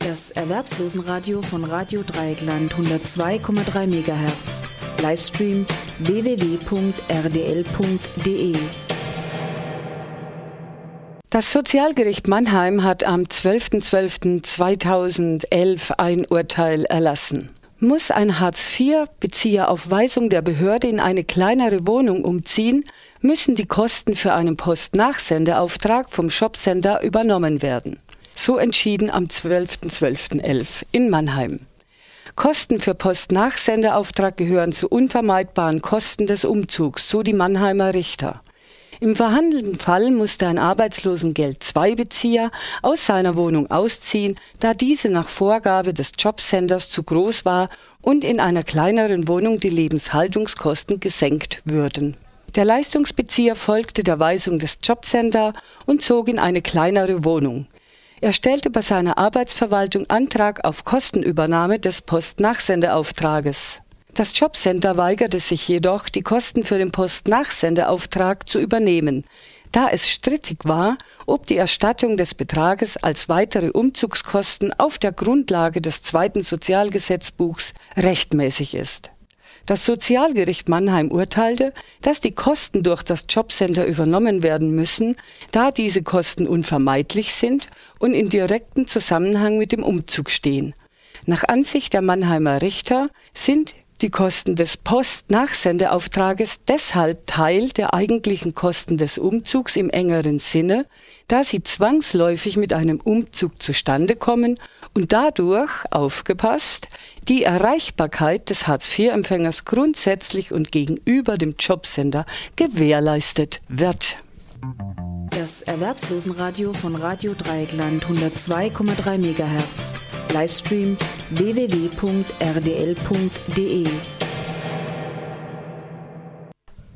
Das Erwerbslosenradio von Radio Dreieckland 102,3 MHz. Livestream www.rdl.de. Das Sozialgericht Mannheim hat am 12.12.2011 ein Urteil erlassen. Muss ein Hartz-IV-Bezieher auf Weisung der Behörde in eine kleinere Wohnung umziehen, müssen die Kosten für einen Postnachsendeauftrag vom Shopcenter übernommen werden. So entschieden am 12.12.11 in Mannheim. Kosten für Postnachsendeauftrag gehören zu unvermeidbaren Kosten des Umzugs, so die Mannheimer Richter. Im verhandelten Fall musste ein Arbeitslosengeld-II-Bezieher aus seiner Wohnung ausziehen, da diese nach Vorgabe des Jobcenters zu groß war und in einer kleineren Wohnung die Lebenshaltungskosten gesenkt würden. Der Leistungsbezieher folgte der Weisung des Jobcenter und zog in eine kleinere Wohnung. Er stellte bei seiner Arbeitsverwaltung Antrag auf Kostenübernahme des Postnachsendeauftrages. Das Jobcenter weigerte sich jedoch, die Kosten für den Postnachsendeauftrag zu übernehmen, da es strittig war, ob die Erstattung des Betrages als weitere Umzugskosten auf der Grundlage des zweiten Sozialgesetzbuchs rechtmäßig ist. Das Sozialgericht Mannheim urteilte, dass die Kosten durch das Jobcenter übernommen werden müssen, da diese Kosten unvermeidlich sind und in direktem Zusammenhang mit dem Umzug stehen. Nach Ansicht der Mannheimer Richter sind die Kosten des Postnachsendeauftrages deshalb Teil der eigentlichen Kosten des Umzugs im engeren Sinne, da sie zwangsläufig mit einem Umzug zustande kommen und dadurch, aufgepasst, die Erreichbarkeit des Hartz-IV-Empfängers grundsätzlich und gegenüber dem Jobcenter gewährleistet wird. Das Erwerbslosenradio von Radio Dreieckland 102,3 MHz. Livestream www.rdl.de